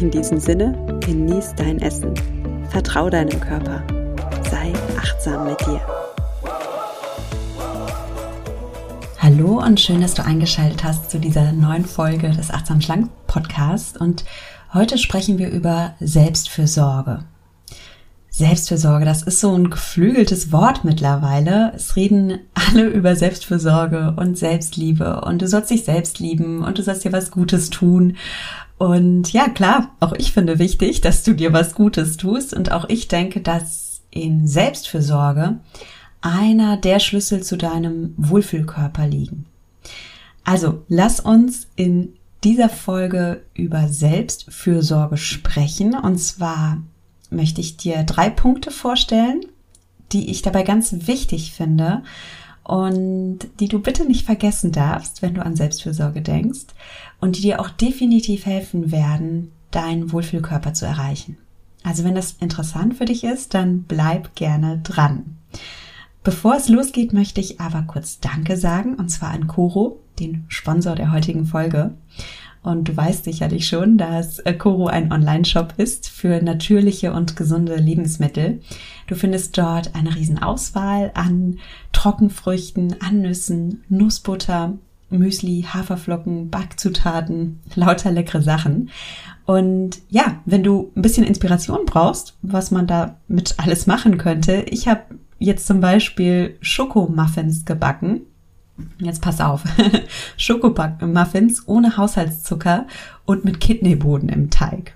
In diesem Sinne, genieß dein Essen. Vertrau deinem Körper. Sei achtsam mit dir. Hallo und schön, dass du eingeschaltet hast zu dieser neuen Folge des Achtsam Schlank Podcasts. Und heute sprechen wir über Selbstfürsorge. Selbstfürsorge, das ist so ein geflügeltes Wort mittlerweile. Es reden alle über Selbstfürsorge und Selbstliebe und du sollst dich selbst lieben und du sollst dir was Gutes tun. Und ja, klar, auch ich finde wichtig, dass du dir was Gutes tust. Und auch ich denke, dass in Selbstfürsorge einer der Schlüssel zu deinem Wohlfühlkörper liegen. Also, lass uns in dieser Folge über Selbstfürsorge sprechen. Und zwar möchte ich dir drei Punkte vorstellen, die ich dabei ganz wichtig finde und die du bitte nicht vergessen darfst, wenn du an Selbstfürsorge denkst und die dir auch definitiv helfen werden, deinen Wohlfühlkörper zu erreichen. Also wenn das interessant für dich ist, dann bleib gerne dran. Bevor es losgeht, möchte ich aber kurz Danke sagen, und zwar an Koro, den Sponsor der heutigen Folge. Und du weißt sicherlich schon, dass Koro ein Online-Shop ist für natürliche und gesunde Lebensmittel. Du findest dort eine Riesenauswahl an Trockenfrüchten, an Nüssen, Nussbutter, Müsli, Haferflocken, Backzutaten, lauter leckere Sachen. Und ja, wenn du ein bisschen Inspiration brauchst, was man da mit alles machen könnte, ich habe jetzt zum Beispiel Schokomuffins gebacken. Jetzt pass auf. Schokomuffins ohne Haushaltszucker und mit Kidneyboden im Teig.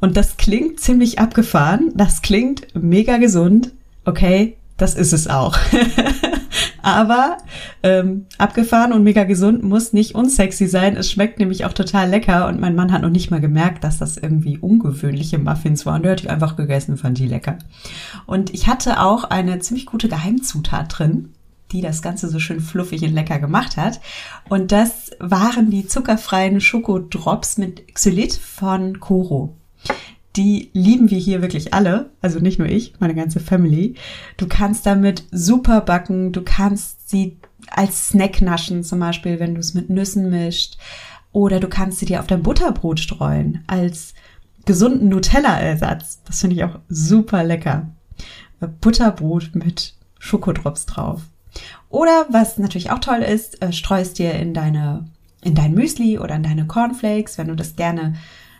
Und das klingt ziemlich abgefahren. Das klingt mega gesund. Okay, das ist es auch. Aber ähm, abgefahren und mega gesund muss nicht unsexy sein. Es schmeckt nämlich auch total lecker und mein Mann hat noch nicht mal gemerkt, dass das irgendwie ungewöhnliche Muffins waren. Der hat die einfach gegessen, fand die lecker. Und ich hatte auch eine ziemlich gute Geheimzutat drin die das Ganze so schön fluffig und lecker gemacht hat. Und das waren die zuckerfreien Schokodrops mit Xylit von Koro die lieben wir hier wirklich alle, also nicht nur ich, meine ganze Family. Du kannst damit super backen, du kannst sie als Snack naschen, zum Beispiel, wenn du es mit Nüssen mischt. Oder du kannst sie dir auf dein Butterbrot streuen, als gesunden Nutella-Ersatz. Das finde ich auch super lecker. Butterbrot mit Schokodrops drauf. Oder was natürlich auch toll ist, äh, streust dir in deine in dein Müsli oder in deine Cornflakes, wenn du das gerne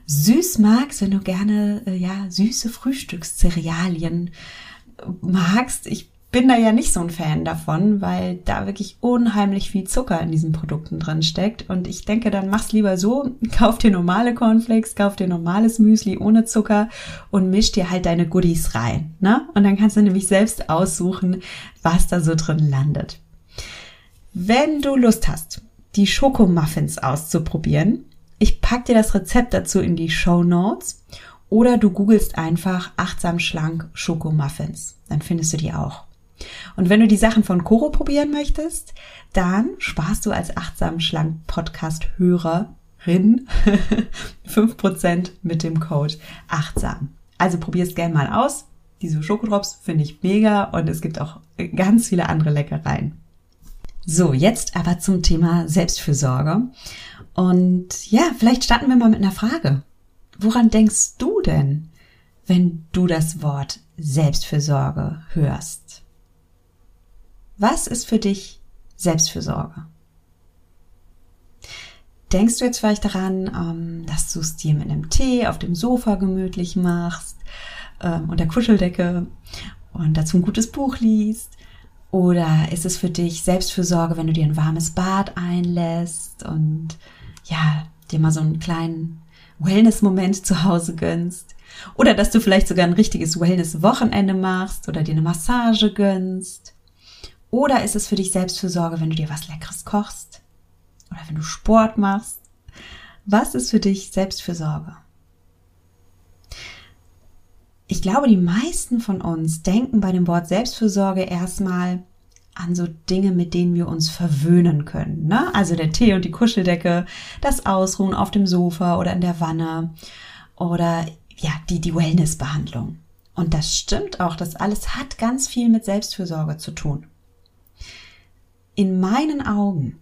süß magst, wenn du gerne äh, ja süße Frühstückscerealien äh, magst, ich bin da ja nicht so ein Fan davon, weil da wirklich unheimlich viel Zucker in diesen Produkten drin steckt. Und ich denke, dann mach's lieber so, kauf dir normale Cornflakes, kauf dir normales Müsli ohne Zucker und misch dir halt deine Goodies rein. Ne? Und dann kannst du nämlich selbst aussuchen, was da so drin landet. Wenn du Lust hast, die Schokomuffins auszuprobieren, ich pack dir das Rezept dazu in die Show Notes oder du googelst einfach achtsam schlank Schokomuffins. Dann findest du die auch. Und wenn du die Sachen von Coro probieren möchtest, dann sparst du als achtsam schlank Podcast Hörerin 5% mit dem Code achtsam. Also probier's gerne mal aus. Diese Schokodrops finde ich mega und es gibt auch ganz viele andere Leckereien. So, jetzt aber zum Thema Selbstfürsorge. Und ja, vielleicht starten wir mal mit einer Frage. Woran denkst du denn, wenn du das Wort Selbstfürsorge hörst? Was ist für dich Selbstfürsorge? Denkst du jetzt vielleicht daran, ähm, dass du es dir mit einem Tee auf dem Sofa gemütlich machst, ähm, unter Kuscheldecke und dazu ein gutes Buch liest? Oder ist es für dich Selbstfürsorge, wenn du dir ein warmes Bad einlässt und ja, dir mal so einen kleinen Wellness-Moment zu Hause gönnst. Oder dass du vielleicht sogar ein richtiges Wellness-Wochenende machst oder dir eine Massage gönnst. Oder ist es für dich Selbstfürsorge, wenn du dir was Leckeres kochst? Oder wenn du Sport machst? Was ist für dich Selbstfürsorge? ich glaube, die meisten von uns denken bei dem Wort Selbstfürsorge erstmal an so Dinge, mit denen wir uns verwöhnen können. Ne? Also der Tee und die Kuscheldecke, das Ausruhen auf dem Sofa oder in der Wanne oder ja, die, die Wellnessbehandlung. Und das stimmt auch, das alles hat ganz viel mit Selbstfürsorge zu tun. In meinen Augen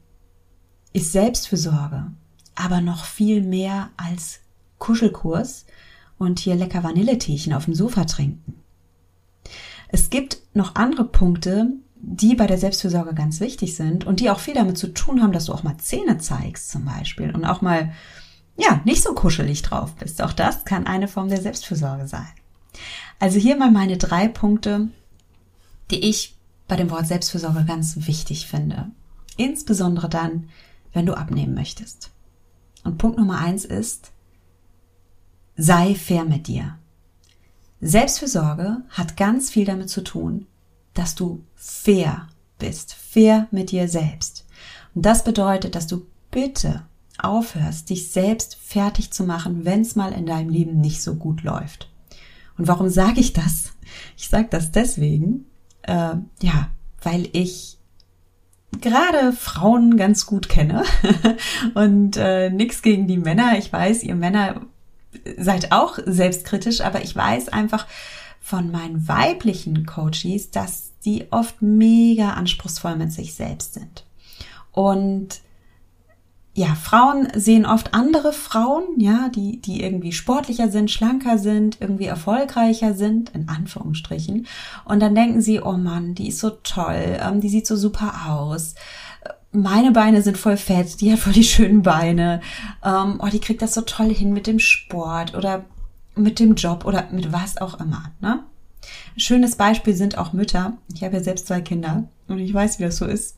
ist Selbstfürsorge aber noch viel mehr als Kuschelkurs und hier lecker Vanilleteechen auf dem Sofa trinken. Es gibt noch andere Punkte, die bei der Selbstfürsorge ganz wichtig sind und die auch viel damit zu tun haben, dass du auch mal Zähne zeigst zum Beispiel und auch mal, ja, nicht so kuschelig drauf bist. Auch das kann eine Form der Selbstfürsorge sein. Also hier mal meine drei Punkte, die ich bei dem Wort Selbstfürsorge ganz wichtig finde. Insbesondere dann, wenn du abnehmen möchtest. Und Punkt Nummer eins ist, sei fair mit dir. Selbstfürsorge hat ganz viel damit zu tun, dass du fair bist, fair mit dir selbst. Und das bedeutet, dass du bitte aufhörst, dich selbst fertig zu machen, wenn es mal in deinem Leben nicht so gut läuft. Und warum sage ich das? Ich sage das deswegen, äh, ja, weil ich gerade Frauen ganz gut kenne und äh, nichts gegen die Männer. Ich weiß, ihr Männer seid auch selbstkritisch, aber ich weiß einfach, von meinen weiblichen Coaches, dass die oft mega anspruchsvoll mit sich selbst sind. Und ja, Frauen sehen oft andere Frauen, ja, die, die irgendwie sportlicher sind, schlanker sind, irgendwie erfolgreicher sind, in Anführungsstrichen. Und dann denken sie, oh Mann, die ist so toll, ähm, die sieht so super aus. Meine Beine sind voll fett, die hat voll die schönen Beine. Ähm, oh, die kriegt das so toll hin mit dem Sport oder mit dem Job oder mit was auch immer. Ne? Schönes Beispiel sind auch Mütter. Ich habe ja selbst zwei Kinder und ich weiß, wie das so ist.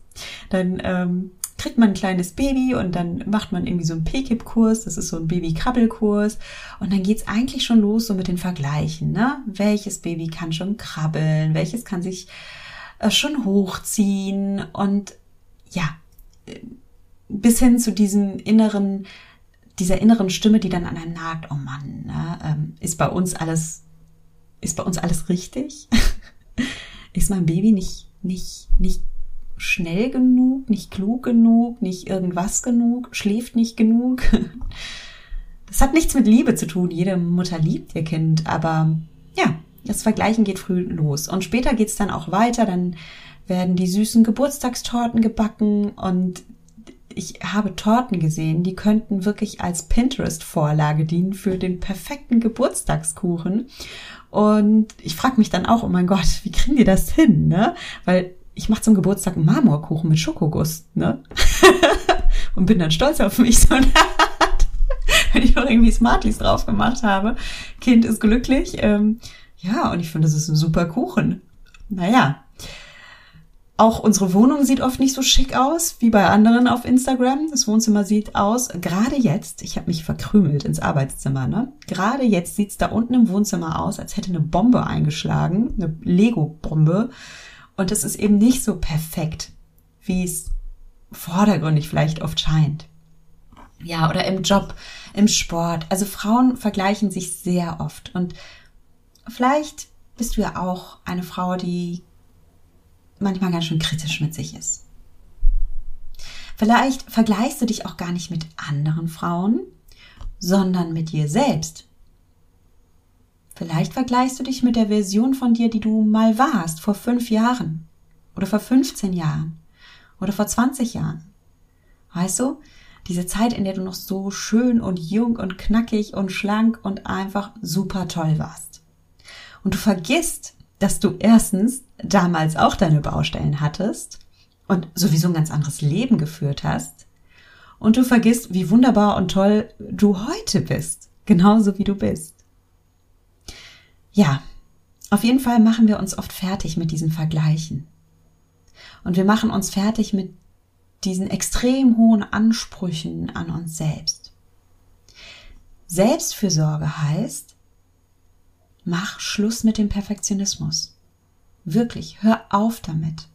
Dann ähm, kriegt man ein kleines Baby und dann macht man irgendwie so einen PKIP-Kurs, das ist so ein Baby-Krabbelkurs und dann geht's eigentlich schon los so mit den Vergleichen, ne? Welches Baby kann schon krabbeln, welches kann sich äh, schon hochziehen und ja, äh, bis hin zu diesem inneren dieser inneren Stimme, die dann an einem nagt, oh Mann, ne, ähm, ist bei uns alles, ist bei uns alles richtig? ist mein Baby nicht, nicht, nicht schnell genug, nicht klug genug, nicht irgendwas genug, schläft nicht genug? Das hat nichts mit Liebe zu tun. Jede Mutter liebt ihr Kind, aber ja, das Vergleichen geht früh los. Und später geht's dann auch weiter, dann werden die süßen Geburtstagstorten gebacken und ich habe Torten gesehen, die könnten wirklich als Pinterest-Vorlage dienen für den perfekten Geburtstagskuchen. Und ich frage mich dann auch, oh mein Gott, wie kriegen die das hin, ne? Weil ich mache zum Geburtstag einen Marmorkuchen mit Schokoguss, ne? Und bin dann stolz auf mich, so wenn ich noch irgendwie Smarties drauf gemacht habe. Kind ist glücklich. Ähm, ja, und ich finde, das ist ein super Kuchen. Naja, auch unsere Wohnung sieht oft nicht so schick aus wie bei anderen auf Instagram. Das Wohnzimmer sieht aus, gerade jetzt, ich habe mich verkrümelt ins Arbeitszimmer, ne? Gerade jetzt sieht's da unten im Wohnzimmer aus, als hätte eine Bombe eingeschlagen, eine Lego-Bombe. Und es ist eben nicht so perfekt, wie es vordergründig vielleicht oft scheint. Ja, oder im Job, im Sport. Also Frauen vergleichen sich sehr oft. Und vielleicht bist du ja auch eine Frau, die manchmal ganz schön kritisch mit sich ist. Vielleicht vergleichst du dich auch gar nicht mit anderen Frauen, sondern mit dir selbst. Vielleicht vergleichst du dich mit der Version von dir, die du mal warst, vor fünf Jahren oder vor 15 Jahren oder vor 20 Jahren. Weißt du, diese Zeit, in der du noch so schön und jung und knackig und schlank und einfach super toll warst. Und du vergisst, dass du erstens damals auch deine Baustellen hattest und sowieso ein ganz anderes Leben geführt hast. Und du vergisst, wie wunderbar und toll du heute bist. Genauso wie du bist. Ja, auf jeden Fall machen wir uns oft fertig mit diesen Vergleichen. Und wir machen uns fertig mit diesen extrem hohen Ansprüchen an uns selbst. Selbstfürsorge heißt, mach Schluss mit dem Perfektionismus. Wirklich, hör auf damit.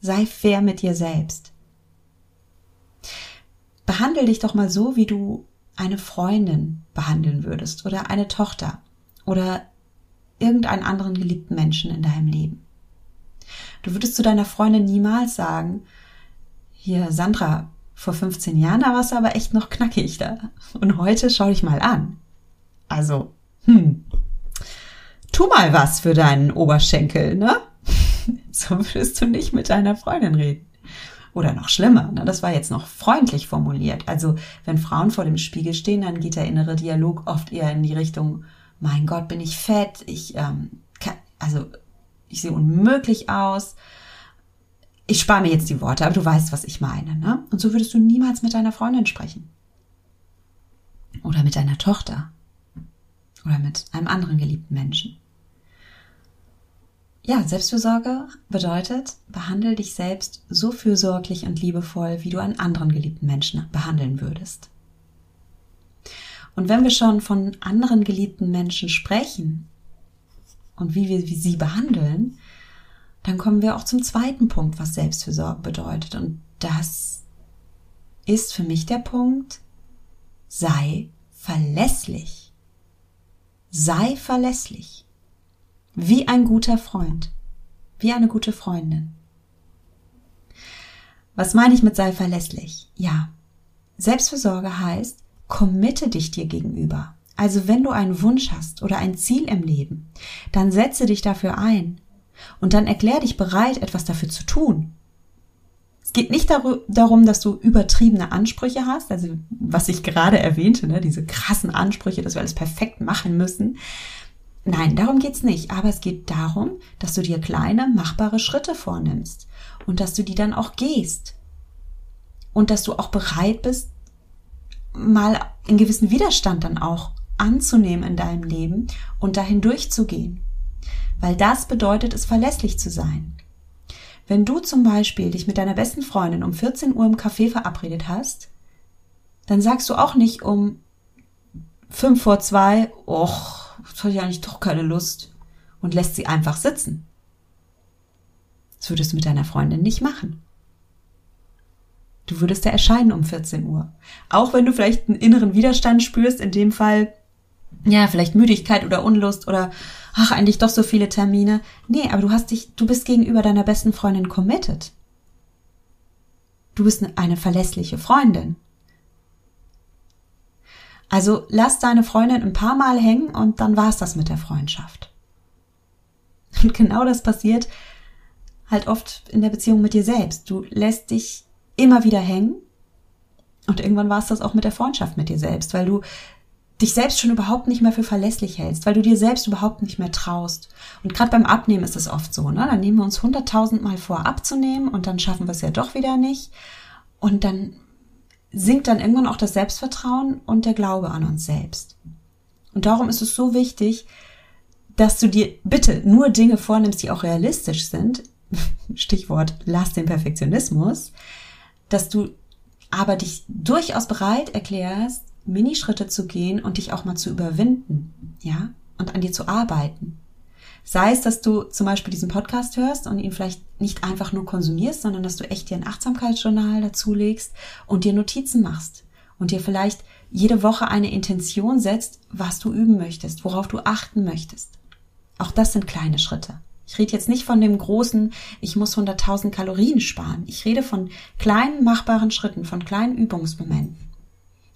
Sei fair mit dir selbst. Behandle dich doch mal so, wie du eine Freundin behandeln würdest oder eine Tochter oder irgendeinen anderen geliebten Menschen in deinem Leben. Du würdest zu deiner Freundin niemals sagen, hier Sandra, vor 15 Jahren, da warst du aber echt noch knackig da. Und heute schau dich mal an. Also, hm, tu mal was für deinen Oberschenkel, ne? So würdest du nicht mit deiner Freundin reden. Oder noch schlimmer, ne? das war jetzt noch freundlich formuliert. Also, wenn Frauen vor dem Spiegel stehen, dann geht der innere Dialog oft eher in die Richtung, mein Gott, bin ich fett, ich, ähm, kann, also, ich sehe unmöglich aus, ich spare mir jetzt die Worte, aber du weißt, was ich meine. Ne? Und so würdest du niemals mit deiner Freundin sprechen. Oder mit deiner Tochter. Oder mit einem anderen geliebten Menschen. Ja, Selbstfürsorge bedeutet, behandle dich selbst so fürsorglich und liebevoll, wie du einen anderen geliebten Menschen behandeln würdest. Und wenn wir schon von anderen geliebten Menschen sprechen und wie wir sie behandeln, dann kommen wir auch zum zweiten Punkt, was Selbstfürsorge bedeutet. Und das ist für mich der Punkt, sei verlässlich. Sei verlässlich. Wie ein guter Freund. Wie eine gute Freundin. Was meine ich mit sei verlässlich? Ja. Selbstfürsorge heißt, committe dich dir gegenüber. Also wenn du einen Wunsch hast oder ein Ziel im Leben, dann setze dich dafür ein und dann erklär dich bereit, etwas dafür zu tun. Es geht nicht darum, dass du übertriebene Ansprüche hast, also was ich gerade erwähnte, ne, diese krassen Ansprüche, dass wir alles perfekt machen müssen. Nein, darum geht's nicht. Aber es geht darum, dass du dir kleine, machbare Schritte vornimmst und dass du die dann auch gehst. Und dass du auch bereit bist, mal einen gewissen Widerstand dann auch anzunehmen in deinem Leben und dahin durchzugehen weil das bedeutet es, verlässlich zu sein. Wenn du zum Beispiel dich mit deiner besten Freundin um 14 Uhr im Café verabredet hast, dann sagst du auch nicht um 5 vor 2, och, jetzt habe ich eigentlich doch keine Lust und lässt sie einfach sitzen. Das würdest du mit deiner Freundin nicht machen. Du würdest da erscheinen um 14 Uhr. Auch wenn du vielleicht einen inneren Widerstand spürst, in dem Fall, ja, vielleicht Müdigkeit oder Unlust oder ach, eigentlich doch so viele Termine. Nee, aber du hast dich, du bist gegenüber deiner besten Freundin committed. Du bist eine verlässliche Freundin. Also lass deine Freundin ein paar Mal hängen und dann war's das mit der Freundschaft. Und genau das passiert halt oft in der Beziehung mit dir selbst. Du lässt dich immer wieder hängen und irgendwann war es das auch mit der Freundschaft mit dir selbst, weil du dich selbst schon überhaupt nicht mehr für verlässlich hältst, weil du dir selbst überhaupt nicht mehr traust. Und gerade beim Abnehmen ist es oft so, ne? Dann nehmen wir uns hunderttausend Mal vor abzunehmen und dann schaffen wir es ja doch wieder nicht. Und dann sinkt dann irgendwann auch das Selbstvertrauen und der Glaube an uns selbst. Und darum ist es so wichtig, dass du dir bitte nur Dinge vornimmst, die auch realistisch sind. Stichwort, lass den Perfektionismus. Dass du aber dich durchaus bereit erklärst, Minischritte zu gehen und dich auch mal zu überwinden, ja, und an dir zu arbeiten. Sei es, dass du zum Beispiel diesen Podcast hörst und ihn vielleicht nicht einfach nur konsumierst, sondern dass du echt dir ein Achtsamkeitsjournal dazulegst und dir Notizen machst und dir vielleicht jede Woche eine Intention setzt, was du üben möchtest, worauf du achten möchtest. Auch das sind kleine Schritte. Ich rede jetzt nicht von dem großen, ich muss 100.000 Kalorien sparen. Ich rede von kleinen machbaren Schritten, von kleinen Übungsmomenten.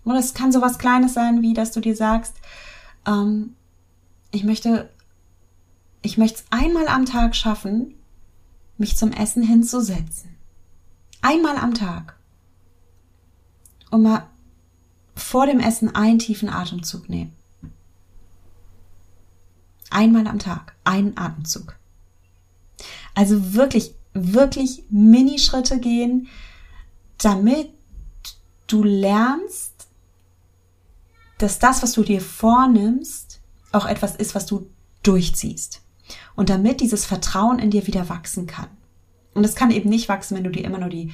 Und es kann sowas Kleines sein, wie dass du dir sagst, ähm, ich möchte, ich möchte es einmal am Tag schaffen, mich zum Essen hinzusetzen. Einmal am Tag. Und mal vor dem Essen einen tiefen Atemzug nehmen. Einmal am Tag, einen Atemzug. Also wirklich, wirklich Minischritte gehen, damit du lernst, dass das, was du dir vornimmst, auch etwas ist, was du durchziehst. Und damit dieses Vertrauen in dir wieder wachsen kann. Und es kann eben nicht wachsen, wenn du dir immer nur die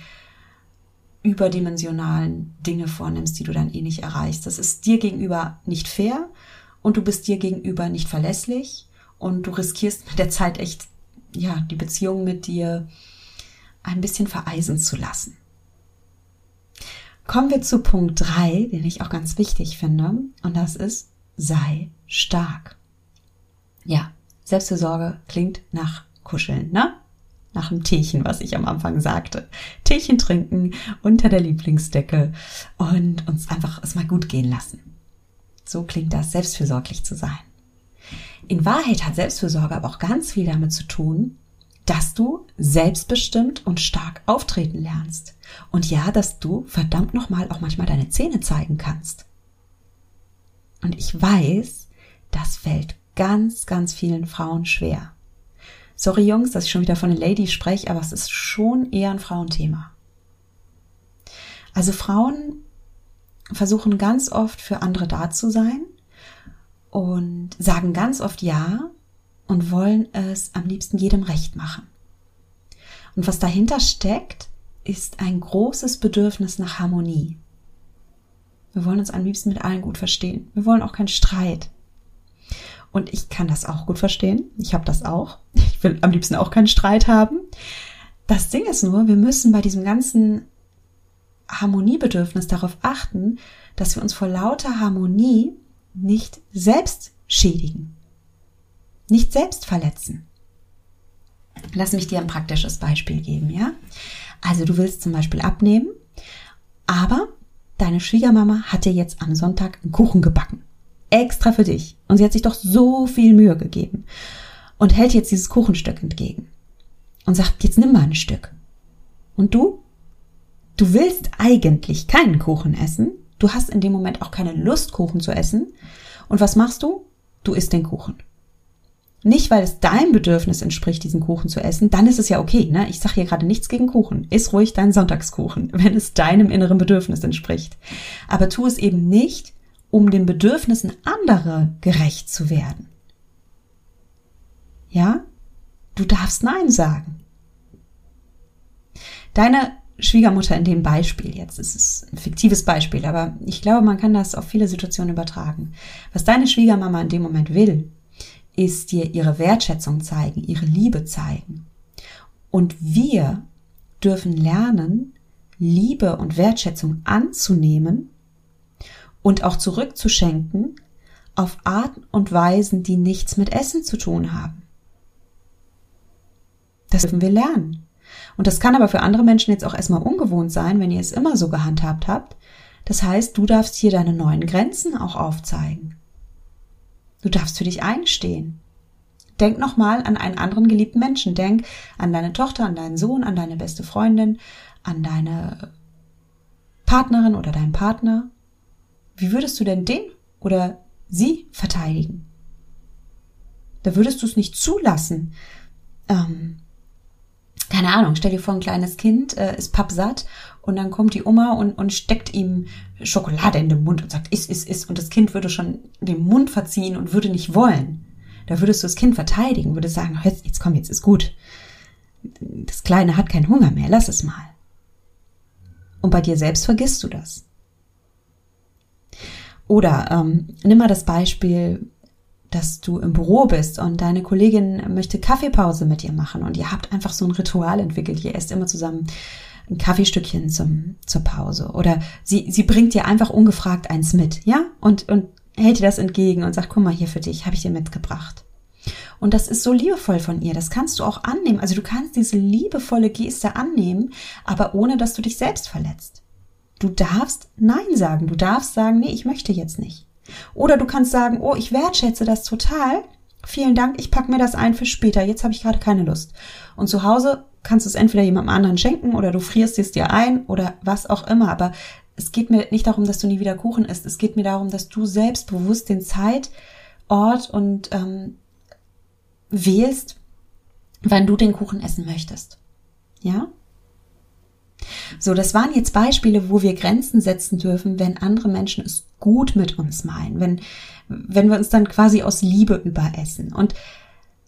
überdimensionalen Dinge vornimmst, die du dann eh nicht erreichst. Das ist dir gegenüber nicht fair und du bist dir gegenüber nicht verlässlich und du riskierst mit der Zeit echt, ja, die Beziehung mit dir ein bisschen vereisen zu lassen. Kommen wir zu Punkt drei, den ich auch ganz wichtig finde, und das ist sei stark. Ja, Selbstfürsorge klingt nach Kuscheln, ne? Nach einem Teechen, was ich am Anfang sagte. Teechen trinken unter der Lieblingsdecke und uns einfach es mal gut gehen lassen. So klingt das, selbstfürsorglich zu sein. In Wahrheit hat Selbstfürsorge aber auch ganz viel damit zu tun, dass du selbstbestimmt und stark auftreten lernst. Und ja, dass du verdammt nochmal auch manchmal deine Zähne zeigen kannst. Und ich weiß, das fällt ganz, ganz vielen Frauen schwer. Sorry Jungs, dass ich schon wieder von den Ladies spreche, aber es ist schon eher ein Frauenthema. Also Frauen versuchen ganz oft für andere da zu sein und sagen ganz oft Ja und wollen es am liebsten jedem recht machen. Und was dahinter steckt, ist ein großes Bedürfnis nach Harmonie. Wir wollen uns am liebsten mit allen gut verstehen. Wir wollen auch keinen Streit. Und ich kann das auch gut verstehen. Ich habe das auch. Ich will am liebsten auch keinen Streit haben. Das Ding ist nur, wir müssen bei diesem ganzen Harmoniebedürfnis darauf achten, dass wir uns vor lauter Harmonie nicht selbst schädigen nicht selbst verletzen. Lass mich dir ein praktisches Beispiel geben, ja? Also du willst zum Beispiel abnehmen, aber deine Schwiegermama hat dir jetzt am Sonntag einen Kuchen gebacken. Extra für dich. Und sie hat sich doch so viel Mühe gegeben. Und hält jetzt dieses Kuchenstück entgegen. Und sagt, jetzt nimm mal ein Stück. Und du? Du willst eigentlich keinen Kuchen essen. Du hast in dem Moment auch keine Lust, Kuchen zu essen. Und was machst du? Du isst den Kuchen. Nicht, weil es deinem Bedürfnis entspricht, diesen Kuchen zu essen, dann ist es ja okay. Ne? Ich sage hier gerade nichts gegen Kuchen. Iss ruhig deinen Sonntagskuchen, wenn es deinem inneren Bedürfnis entspricht. Aber tu es eben nicht, um den Bedürfnissen anderer gerecht zu werden. Ja? Du darfst Nein sagen. Deine Schwiegermutter in dem Beispiel jetzt, es ist ein fiktives Beispiel, aber ich glaube, man kann das auf viele Situationen übertragen. Was deine Schwiegermama in dem Moment will, ist dir ihre Wertschätzung zeigen, ihre Liebe zeigen. Und wir dürfen lernen, Liebe und Wertschätzung anzunehmen und auch zurückzuschenken auf Arten und Weisen, die nichts mit Essen zu tun haben. Das dürfen wir lernen. Und das kann aber für andere Menschen jetzt auch erstmal ungewohnt sein, wenn ihr es immer so gehandhabt habt. Das heißt, du darfst hier deine neuen Grenzen auch aufzeigen. Du darfst für dich einstehen. Denk nochmal an einen anderen geliebten Menschen. Denk an deine Tochter, an deinen Sohn, an deine beste Freundin, an deine Partnerin oder deinen Partner. Wie würdest du denn den oder sie verteidigen? Da würdest du es nicht zulassen. Ähm, keine Ahnung, stell dir vor, ein kleines Kind äh, ist pappsatt und dann kommt die Oma und, und steckt ihm Schokolade in den Mund und sagt, iss, iss, iss. Und das Kind würde schon den Mund verziehen und würde nicht wollen. Da würdest du das Kind verteidigen, würdest sagen, jetzt, jetzt komm, jetzt ist gut. Das Kleine hat keinen Hunger mehr, lass es mal. Und bei dir selbst vergisst du das. Oder ähm, nimm mal das Beispiel, dass du im Büro bist und deine Kollegin möchte Kaffeepause mit dir machen und ihr habt einfach so ein Ritual entwickelt. Ihr esst immer zusammen ein Kaffeestückchen zum, zur Pause. Oder sie, sie bringt dir einfach ungefragt eins mit, ja? Und, und hält dir das entgegen und sagt, guck mal hier für dich, habe ich dir mitgebracht. Und das ist so liebevoll von ihr. Das kannst du auch annehmen. Also du kannst diese liebevolle Geste annehmen, aber ohne, dass du dich selbst verletzt. Du darfst Nein sagen. Du darfst sagen, nee, ich möchte jetzt nicht. Oder du kannst sagen, oh, ich wertschätze das total. Vielen Dank, ich pack mir das ein für später. Jetzt habe ich gerade keine Lust. Und zu Hause kannst du es entweder jemandem anderen schenken oder du frierst es dir ein oder was auch immer. Aber es geht mir nicht darum, dass du nie wieder Kuchen isst. Es geht mir darum, dass du selbstbewusst den Zeit, Ort und ähm, wählst, wann du den Kuchen essen möchtest. Ja? So, das waren jetzt Beispiele, wo wir Grenzen setzen dürfen, wenn andere Menschen es gut mit uns meinen, wenn, wenn wir uns dann quasi aus Liebe überessen. Und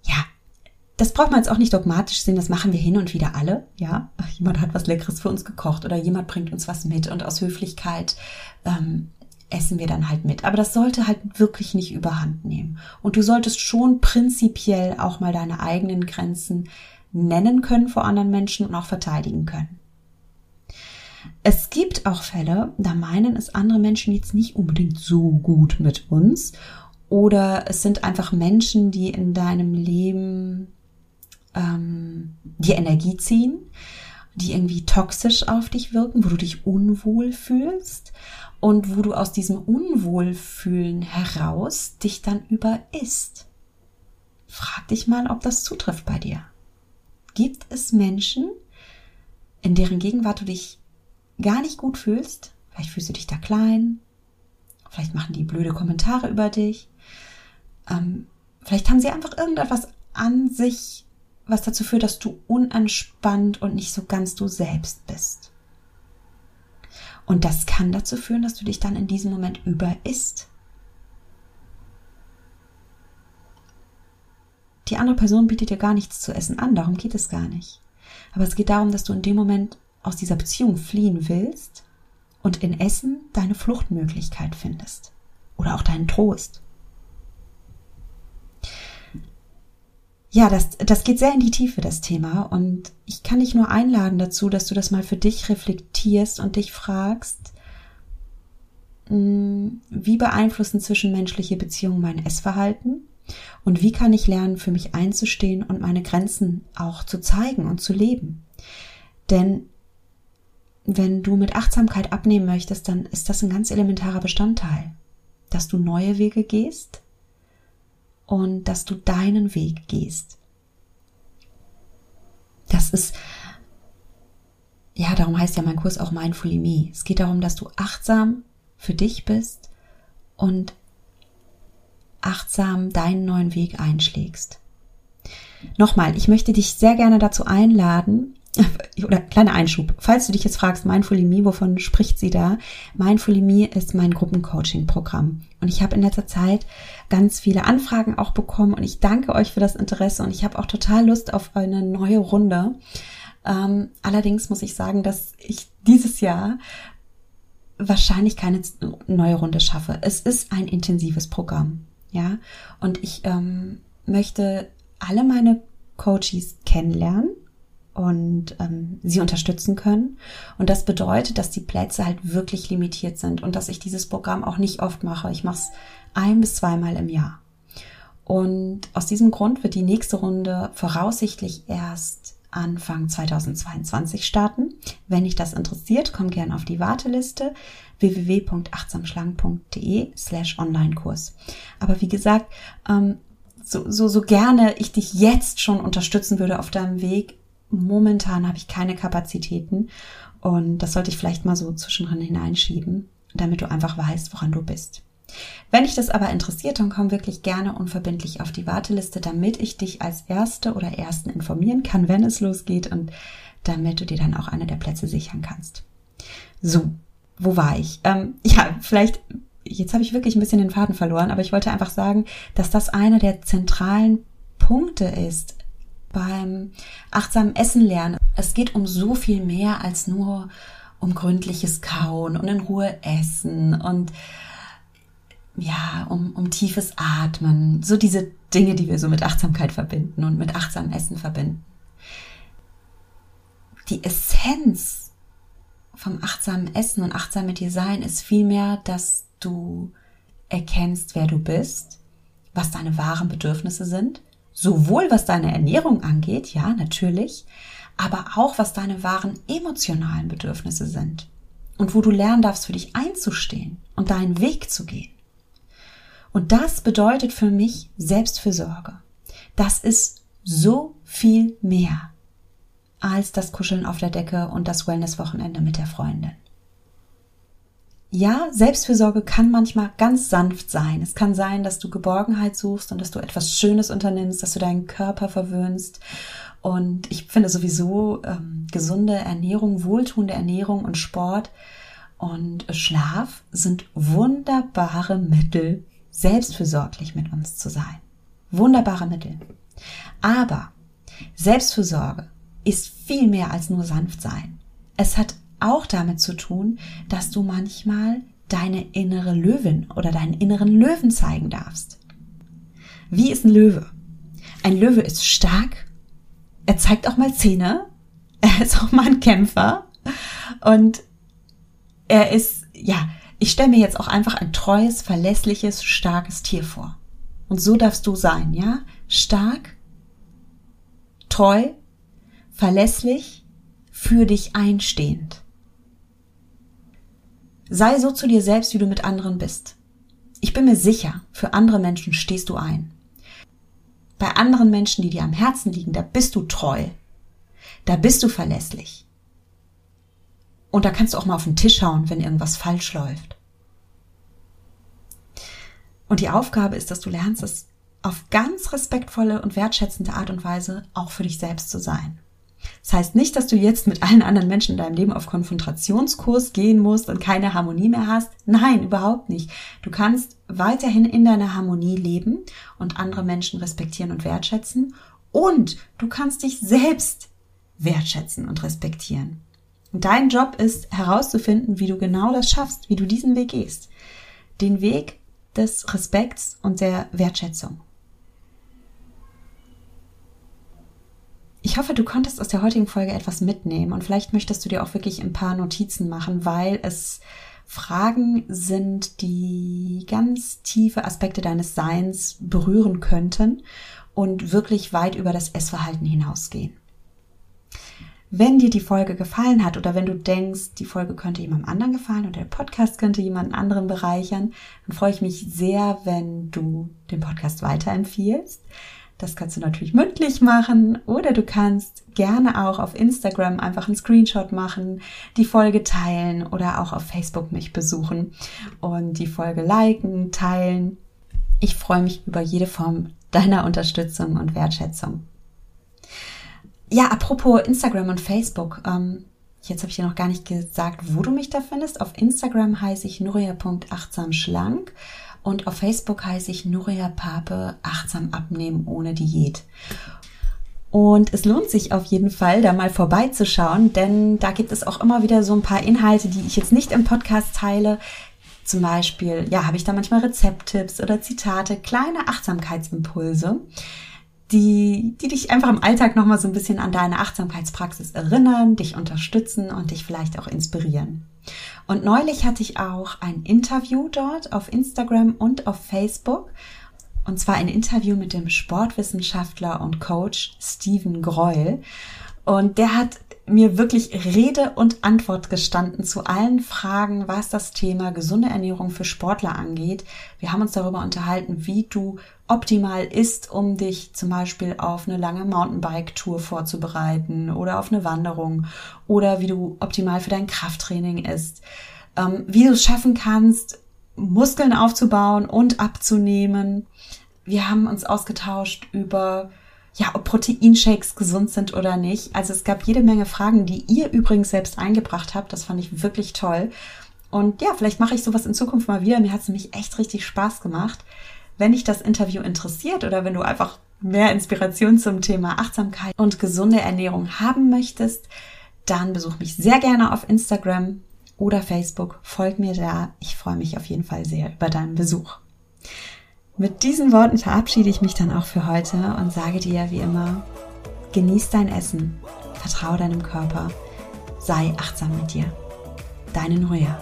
ja, das braucht man jetzt auch nicht dogmatisch sehen, das machen wir hin und wieder alle, ja. Jemand hat was Leckeres für uns gekocht oder jemand bringt uns was mit und aus Höflichkeit ähm, essen wir dann halt mit. Aber das sollte halt wirklich nicht überhand nehmen. Und du solltest schon prinzipiell auch mal deine eigenen Grenzen nennen können vor anderen Menschen und auch verteidigen können. Es gibt auch Fälle, da meinen es andere Menschen jetzt nicht unbedingt so gut mit uns Oder es sind einfach Menschen, die in deinem Leben ähm, die Energie ziehen, die irgendwie toxisch auf dich wirken, wo du dich unwohl fühlst und wo du aus diesem Unwohlfühlen heraus dich dann über isst. Frag dich mal, ob das zutrifft bei dir. Gibt es Menschen, in deren Gegenwart du dich gar nicht gut fühlst? Vielleicht fühlst du dich da klein, vielleicht machen die blöde Kommentare über dich, ähm, vielleicht haben sie einfach irgendetwas an sich, was dazu führt, dass du unentspannt und nicht so ganz du selbst bist. Und das kann dazu führen, dass du dich dann in diesem Moment über isst. Die andere Person bietet dir gar nichts zu essen an, darum geht es gar nicht. Aber es geht darum, dass du in dem Moment aus dieser Beziehung fliehen willst und in Essen deine Fluchtmöglichkeit findest. Oder auch deinen Trost. Ja, das, das geht sehr in die Tiefe, das Thema. Und ich kann dich nur einladen dazu, dass du das mal für dich reflektierst und dich fragst, hm, wie beeinflussen zwischenmenschliche Beziehungen mein Essverhalten? Und wie kann ich lernen, für mich einzustehen und meine Grenzen auch zu zeigen und zu leben? Denn wenn du mit Achtsamkeit abnehmen möchtest, dann ist das ein ganz elementarer Bestandteil, dass du neue Wege gehst, und dass du deinen Weg gehst. Das ist, ja, darum heißt ja mein Kurs auch Mindfully Me. Es geht darum, dass du achtsam für dich bist und achtsam deinen neuen Weg einschlägst. Nochmal, ich möchte dich sehr gerne dazu einladen, oder kleiner Einschub, falls du dich jetzt fragst, Mindfully Me, wovon spricht sie da? Mindfully Me ist mein Gruppencoaching-Programm. Und ich habe in letzter Zeit ganz viele Anfragen auch bekommen und ich danke euch für das Interesse und ich habe auch total Lust auf eine neue Runde. Ähm, allerdings muss ich sagen, dass ich dieses Jahr wahrscheinlich keine neue Runde schaffe. Es ist ein intensives Programm, ja, und ich ähm, möchte alle meine Coaches kennenlernen und ähm, sie unterstützen können. Und das bedeutet, dass die Plätze halt wirklich limitiert sind und dass ich dieses Programm auch nicht oft mache. Ich mache es ein bis zweimal im Jahr. Und aus diesem Grund wird die nächste Runde voraussichtlich erst Anfang 2022 starten. Wenn dich das interessiert, komm gerne auf die Warteliste www.achtsamschlank.de slash Online-Kurs. Aber wie gesagt, ähm, so, so, so gerne ich dich jetzt schon unterstützen würde auf deinem Weg, momentan habe ich keine Kapazitäten und das sollte ich vielleicht mal so zwischendrin hineinschieben, damit du einfach weißt, woran du bist. Wenn dich das aber interessiert, dann komm wirklich gerne unverbindlich auf die Warteliste, damit ich dich als Erste oder Ersten informieren kann, wenn es losgeht und damit du dir dann auch eine der Plätze sichern kannst. So, wo war ich? Ähm, ja, vielleicht, jetzt habe ich wirklich ein bisschen den Faden verloren, aber ich wollte einfach sagen, dass das einer der zentralen Punkte ist beim achtsamen Essen lernen. Es geht um so viel mehr als nur um gründliches Kauen und in Ruhe essen und ja, um, um tiefes Atmen. So diese Dinge, die wir so mit Achtsamkeit verbinden und mit achtsamem Essen verbinden. Die Essenz vom achtsamen Essen und achtsam mit dir sein ist vielmehr, dass du erkennst, wer du bist, was deine wahren Bedürfnisse sind Sowohl was deine Ernährung angeht, ja, natürlich, aber auch was deine wahren emotionalen Bedürfnisse sind. Und wo du lernen darfst, für dich einzustehen und deinen Weg zu gehen. Und das bedeutet für mich Selbstfürsorge. Das ist so viel mehr als das Kuscheln auf der Decke und das Wellness-Wochenende mit der Freundin ja, Selbstfürsorge kann manchmal ganz sanft sein. Es kann sein, dass du Geborgenheit suchst und dass du etwas Schönes unternimmst, dass du deinen Körper verwöhnst. Und ich finde sowieso ähm, gesunde Ernährung, wohltuende Ernährung und Sport und Schlaf sind wunderbare Mittel, selbstfürsorglich mit uns zu sein. Wunderbare Mittel. Aber Selbstfürsorge ist viel mehr als nur sanft sein. Es hat auch damit zu tun, dass du manchmal deine innere Löwin oder deinen inneren Löwen zeigen darfst. Wie ist ein Löwe? Ein Löwe ist stark, er zeigt auch mal Zähne, er ist auch mal ein Kämpfer und er ist, ja, ich stelle mir jetzt auch einfach ein treues, verlässliches, starkes Tier vor. Und so darfst du sein, ja? Stark, treu, verlässlich, für dich einstehend. Sei so zu dir selbst, wie du mit anderen bist. Ich bin mir sicher, für andere Menschen stehst du ein. Bei anderen Menschen, die dir am Herzen liegen, da bist du treu. Da bist du verlässlich. Und da kannst du auch mal auf den Tisch hauen, wenn irgendwas falsch läuft. Und die Aufgabe ist, dass du lernst, es auf ganz respektvolle und wertschätzende Art und Weise auch für dich selbst zu sein. Das heißt nicht, dass du jetzt mit allen anderen Menschen in deinem Leben auf Konfrontationskurs gehen musst und keine Harmonie mehr hast. Nein, überhaupt nicht. Du kannst weiterhin in deiner Harmonie leben und andere Menschen respektieren und wertschätzen. Und du kannst dich selbst wertschätzen und respektieren. Und dein Job ist herauszufinden, wie du genau das schaffst, wie du diesen Weg gehst. Den Weg des Respekts und der Wertschätzung. Ich hoffe, du konntest aus der heutigen Folge etwas mitnehmen und vielleicht möchtest du dir auch wirklich ein paar Notizen machen, weil es Fragen sind, die ganz tiefe Aspekte deines Seins berühren könnten und wirklich weit über das Essverhalten hinausgehen. Wenn dir die Folge gefallen hat oder wenn du denkst, die Folge könnte jemandem anderen gefallen oder der Podcast könnte jemanden anderen bereichern, dann freue ich mich sehr, wenn du den Podcast weiterempfiehlst. Das kannst du natürlich mündlich machen oder du kannst gerne auch auf Instagram einfach einen Screenshot machen, die Folge teilen oder auch auf Facebook mich besuchen und die Folge liken, teilen. Ich freue mich über jede Form deiner Unterstützung und Wertschätzung. Ja, apropos Instagram und Facebook. Ähm, jetzt habe ich dir noch gar nicht gesagt, wo du mich da findest. Auf Instagram heiße ich nuria.achtsamschlank und auf Facebook heiße ich Nuria Pape achtsam abnehmen ohne Diät. Und es lohnt sich auf jeden Fall, da mal vorbeizuschauen, denn da gibt es auch immer wieder so ein paar Inhalte, die ich jetzt nicht im Podcast teile. Zum Beispiel, ja, habe ich da manchmal Rezepttipps oder Zitate, kleine Achtsamkeitsimpulse, die, die dich einfach im Alltag nochmal so ein bisschen an deine Achtsamkeitspraxis erinnern, dich unterstützen und dich vielleicht auch inspirieren. Und neulich hatte ich auch ein Interview dort auf Instagram und auf Facebook. Und zwar ein Interview mit dem Sportwissenschaftler und Coach Steven Greuel. Und der hat mir wirklich Rede und Antwort gestanden zu allen Fragen, was das Thema gesunde Ernährung für Sportler angeht. Wir haben uns darüber unterhalten, wie du optimal isst, um dich zum Beispiel auf eine lange Mountainbike-Tour vorzubereiten oder auf eine Wanderung oder wie du optimal für dein Krafttraining isst, ähm, wie du es schaffen kannst, Muskeln aufzubauen und abzunehmen. Wir haben uns ausgetauscht über ja, ob Proteinshakes gesund sind oder nicht. Also es gab jede Menge Fragen, die ihr übrigens selbst eingebracht habt. Das fand ich wirklich toll. Und ja, vielleicht mache ich sowas in Zukunft mal wieder. Mir hat es nämlich echt richtig Spaß gemacht. Wenn dich das Interview interessiert oder wenn du einfach mehr Inspiration zum Thema Achtsamkeit und gesunde Ernährung haben möchtest, dann besuch mich sehr gerne auf Instagram oder Facebook. Folg mir da. Ich freue mich auf jeden Fall sehr über deinen Besuch. Mit diesen Worten verabschiede ich mich dann auch für heute und sage dir wie immer, genieß dein Essen, vertraue deinem Körper, sei achtsam mit dir. Deine Nuria.